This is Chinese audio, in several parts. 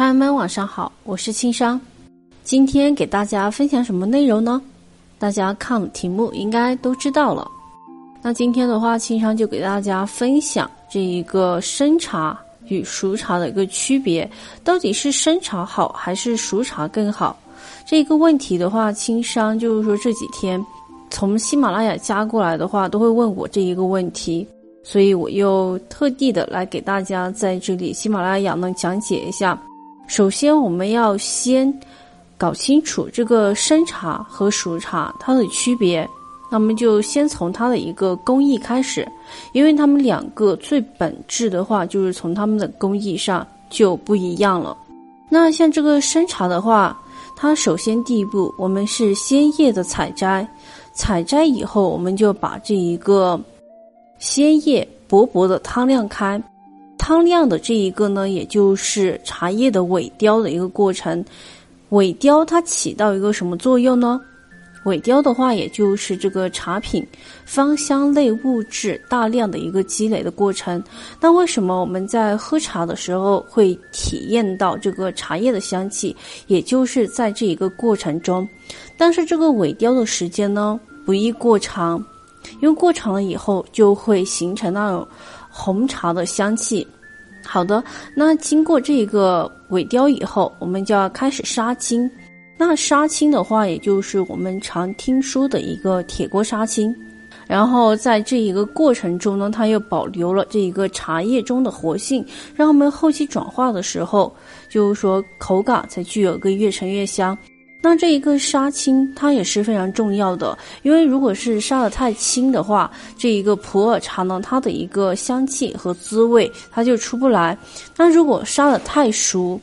朋友们晚上好，我是青商，今天给大家分享什么内容呢？大家看题目应该都知道了。那今天的话，青商就给大家分享这一个生茶与熟茶的一个区别，到底是生茶好还是熟茶更好？这个问题的话，青商就是说这几天从喜马拉雅加过来的话，都会问我这一个问题。所以我又特地的来给大家在这里喜马拉雅呢讲解一下。首先，我们要先搞清楚这个生茶和熟茶它的区别。那么就先从它的一个工艺开始，因为它们两个最本质的话，就是从它们的工艺上就不一样了。那像这个生茶的话，它首先第一步，我们是鲜叶的采摘，采摘以后，我们就把这一个。鲜叶薄薄的汤晾开，汤晾的这一个呢，也就是茶叶的萎凋的一个过程。萎凋它起到一个什么作用呢？萎凋的话，也就是这个茶品芳香类物质大量的一个积累的过程。那为什么我们在喝茶的时候会体验到这个茶叶的香气？也就是在这一个过程中，但是这个萎凋的时间呢，不宜过长。因为过长了以后，就会形成那种红茶的香气。好的，那经过这一个萎凋以后，我们就要开始杀青。那杀青的话，也就是我们常听说的一个铁锅杀青。然后在这一个过程中呢，它又保留了这一个茶叶中的活性，让我们后期转化的时候，就是说口感才具有个越陈越香。那这一个杀青，它也是非常重要的，因为如果是杀的太轻的话，这一个普洱茶呢，它的一个香气和滋味它就出不来。那如果杀的太熟，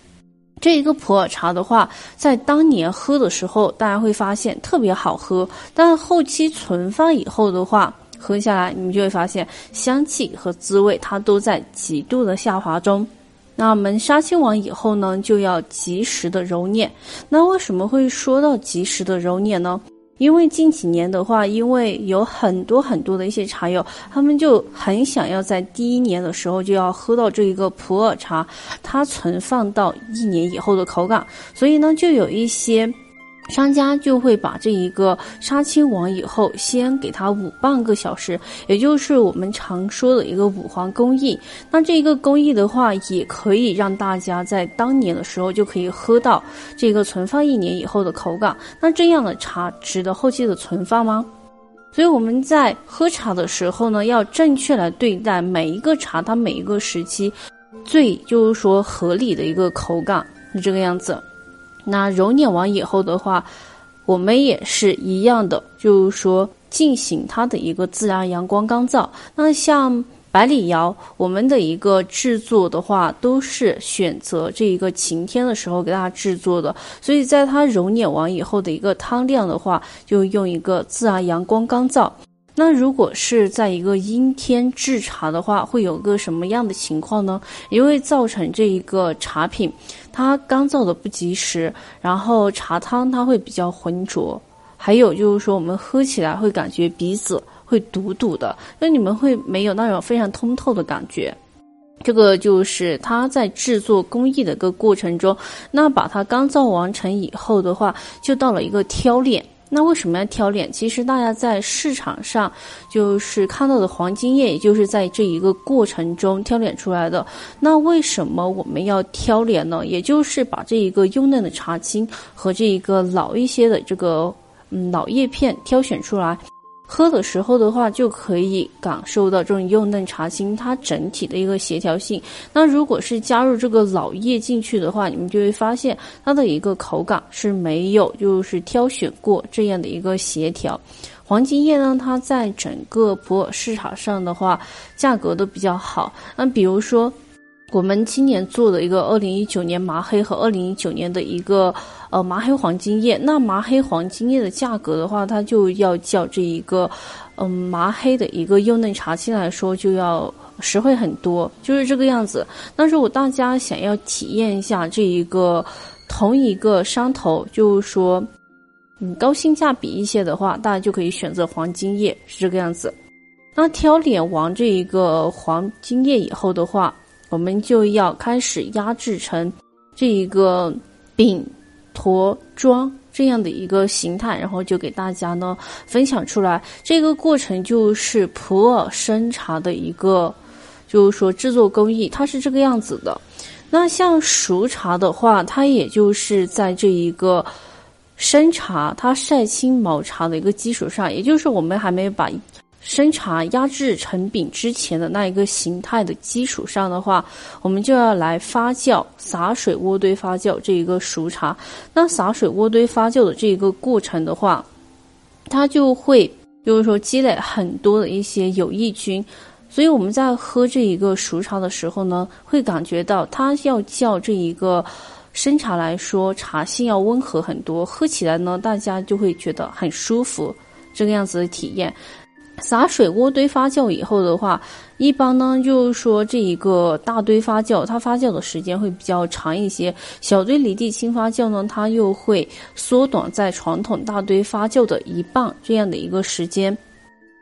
这一个普洱茶的话，在当年喝的时候，大家会发现特别好喝，但后期存放以后的话，喝下来你们就会发现香气和滋味它都在极度的下滑中。那我们杀青完以后呢，就要及时的揉捻。那为什么会说到及时的揉捻呢？因为近几年的话，因为有很多很多的一些茶友，他们就很想要在第一年的时候就要喝到这一个普洱茶，它存放到一年以后的口感，所以呢，就有一些。商家就会把这一个杀青完以后，先给它捂半个小时，也就是我们常说的一个捂黄工艺。那这一个工艺的话，也可以让大家在当年的时候就可以喝到这个存放一年以后的口感。那这样的茶值得后期的存放吗？所以我们在喝茶的时候呢，要正确来对待每一个茶，它每一个时期最就是说合理的一个口感是这个样子。那揉捻完以后的话，我们也是一样的，就是说进行它的一个自然阳光干燥。那像百里窑，我们的一个制作的话，都是选择这一个晴天的时候给大家制作的。所以在它揉捻完以后的一个汤量的话，就用一个自然阳光干燥。那如果是在一个阴天制茶的话，会有个什么样的情况呢？因为造成这一个茶品它干燥的不及时，然后茶汤它会比较浑浊，还有就是说我们喝起来会感觉鼻子会堵堵的，那你们会没有那种非常通透的感觉。这个就是它在制作工艺的一个过程中，那把它干燥完成以后的话，就到了一个挑炼。那为什么要挑脸？其实大家在市场上就是看到的黄金叶，也就是在这一个过程中挑脸出来的。那为什么我们要挑脸呢？也就是把这一个幼嫩的茶青和这一个老一些的这个嗯老叶片挑选出来。喝的时候的话，就可以感受到这种幼嫩茶青它整体的一个协调性。那如果是加入这个老叶进去的话，你们就会发现它的一个口感是没有就是挑选过这样的一个协调。黄金叶呢，它在整个普洱市场上的话，价格都比较好。那比如说。我们今年做的一个二零一九年麻黑和二零一九年的一个呃麻黑黄金叶，那麻黑黄金叶的价格的话，它就要较这一个嗯麻黑的一个幼嫩茶青来说就要实惠很多，就是这个样子。那如果大家想要体验一下这一个同一个山头，就是说嗯高性价比一些的话，大家就可以选择黄金叶，是这个样子。那挑脸完这一个黄金叶以后的话。我们就要开始压制成这一个饼、坨、装这样的一个形态，然后就给大家呢分享出来。这个过程就是普洱生茶的一个，就是说制作工艺，它是这个样子的。那像熟茶的话，它也就是在这一个生茶它晒青毛茶的一个基础上，也就是我们还没有把。生茶压制成饼之前的那一个形态的基础上的话，我们就要来发酵，洒水渥堆发酵这一个熟茶。那洒水渥堆发酵的这一个过程的话，它就会就是说积累很多的一些有益菌，所以我们在喝这一个熟茶的时候呢，会感觉到它要较这一个生茶来说，茶性要温和很多，喝起来呢，大家就会觉得很舒服，这个样子的体验。洒水渥堆发酵以后的话，一般呢就是说这一个大堆发酵，它发酵的时间会比较长一些；小堆离地轻发酵呢，它又会缩短在传统大堆发酵的一半这样的一个时间。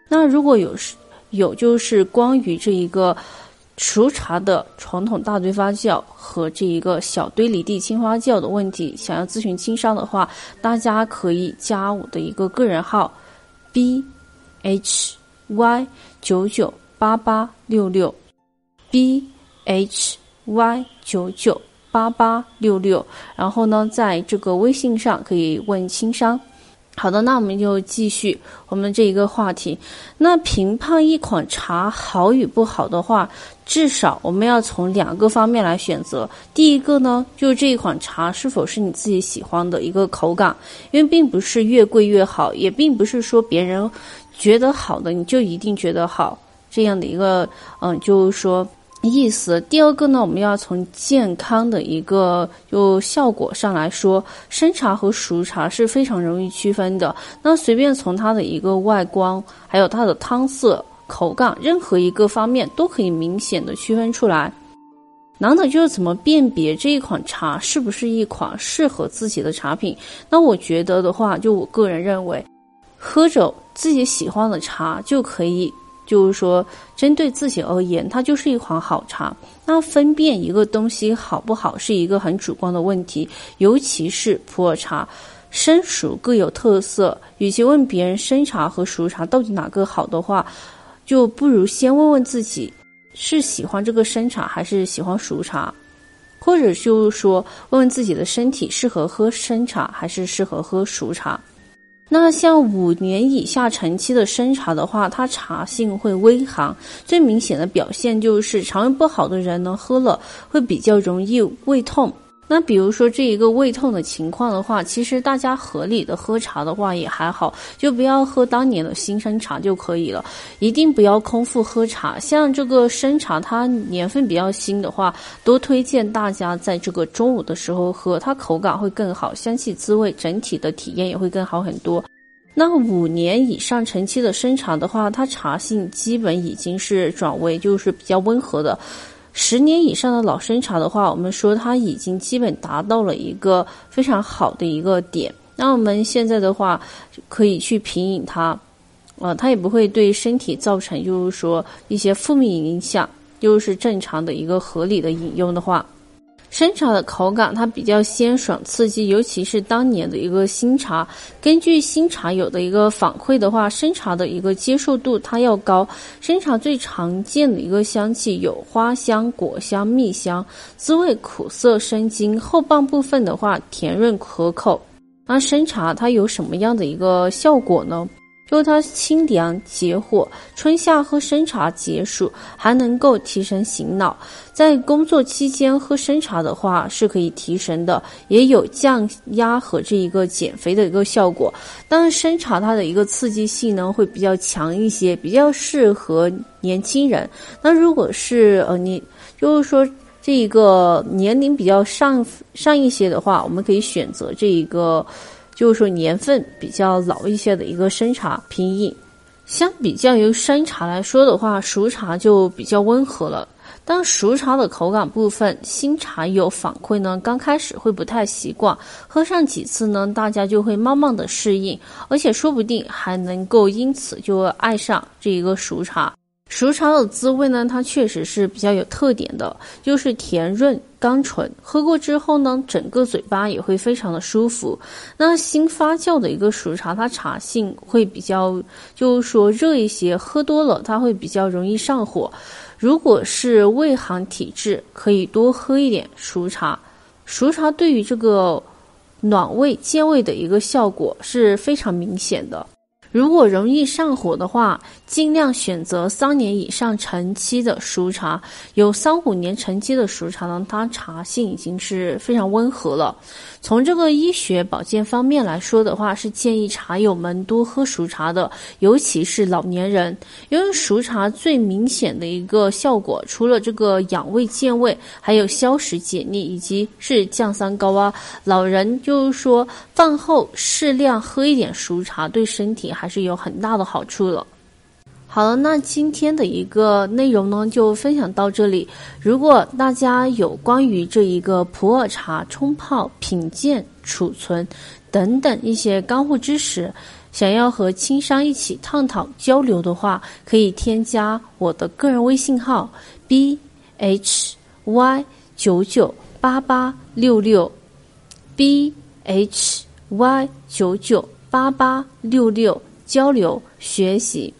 那如果有有就是关于这一个熟茶的传统大堆发酵和这一个小堆离地轻发酵的问题，想要咨询经商的话，大家可以加我的一个个人号 b。H y 九九八八六六，b h y 九九八八六六，然后呢，在这个微信上可以问轻商。好的，那我们就继续我们这一个话题。那评判一款茶好与不好的话，至少我们要从两个方面来选择。第一个呢，就是这一款茶是否是你自己喜欢的一个口感，因为并不是越贵越好，也并不是说别人。觉得好的你就一定觉得好，这样的一个嗯，就是说意思。第二个呢，我们要从健康的一个就效果上来说，生茶和熟茶是非常容易区分的。那随便从它的一个外观，还有它的汤色、口感，任何一个方面都可以明显的区分出来。难的就是怎么辨别这一款茶是不是一款适合自己的茶品。那我觉得的话，就我个人认为。喝着自己喜欢的茶就可以，就是说，针对自己而言，它就是一款好茶。那分辨一个东西好不好是一个很主观的问题，尤其是普洱茶，生熟各有特色。与其问别人生茶和熟茶到底哪个好的话，就不如先问问自己是喜欢这个生茶还是喜欢熟茶，或者就是说，问问自己的身体适合喝生茶还是适合喝熟茶。那像五年以下陈期的生茶的话，它茶性会微寒，最明显的表现就是肠胃不好的人呢，喝了会比较容易胃痛。那比如说这一个胃痛的情况的话，其实大家合理的喝茶的话也还好，就不要喝当年的新生茶就可以了，一定不要空腹喝茶。像这个生茶，它年份比较新的话，多推荐大家在这个中午的时候喝，它口感会更好，香气滋味整体的体验也会更好很多。那五年以上陈期的生茶的话，它茶性基本已经是转为就是比较温和的。十年以上的老生茶的话，我们说它已经基本达到了一个非常好的一个点。那我们现在的话，可以去品饮它，啊，它也不会对身体造成就是说一些负面影响，又是正常的一个合理的饮用的话。生茶的口感它比较鲜爽刺激，尤其是当年的一个新茶。根据新茶友的一个反馈的话，生茶的一个接受度它要高。生茶最常见的一个香气有花香、果香、蜜香，滋味苦涩生津，后半部分的话甜润可口。那生茶它有什么样的一个效果呢？就是它清凉解火，春夏喝生茶解暑，还能够提神醒脑。在工作期间喝生茶的话是可以提神的，也有降压和这一个减肥的一个效果。但是生茶它的一个刺激性呢会比较强一些，比较适合年轻人。那如果是呃你就是说这一个年龄比较上上一些的话，我们可以选择这一个。就是说年份比较老一些的一个生茶品饮，相比较于生茶来说的话，熟茶就比较温和了。当熟茶的口感部分，新茶有反馈呢，刚开始会不太习惯，喝上几次呢，大家就会慢慢的适应，而且说不定还能够因此就爱上这一个熟茶。熟茶的滋味呢，它确实是比较有特点的，就是甜润甘醇，喝过之后呢，整个嘴巴也会非常的舒服。那新发酵的一个熟茶，它茶性会比较，就是说热一些，喝多了它会比较容易上火。如果是胃寒体质，可以多喝一点熟茶。熟茶对于这个暖胃健胃的一个效果是非常明显的。如果容易上火的话，尽量选择三年以上陈期的熟茶。有三五年陈期的熟茶呢，它茶性已经是非常温和了。从这个医学保健方面来说的话，是建议茶友们多喝熟茶的，尤其是老年人，因为熟茶最明显的一个效果，除了这个养胃健胃，还有消食解腻，以及是降三高啊。老人就是说饭后适量喝一点熟茶，对身体还。是有很大的好处了。好了，那今天的一个内容呢，就分享到这里。如果大家有关于这一个普洱茶冲泡、品鉴、储存等等一些干货知识，想要和青山一起探讨交流的话，可以添加我的个人微信号 b h y 九九八八六六 b h y 九九八八六六。交流学习，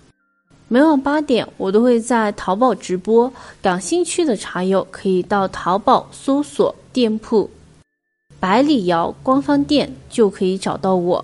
每晚八点我都会在淘宝直播，感兴趣的茶友可以到淘宝搜索店铺“百里瑶”官方店，就可以找到我。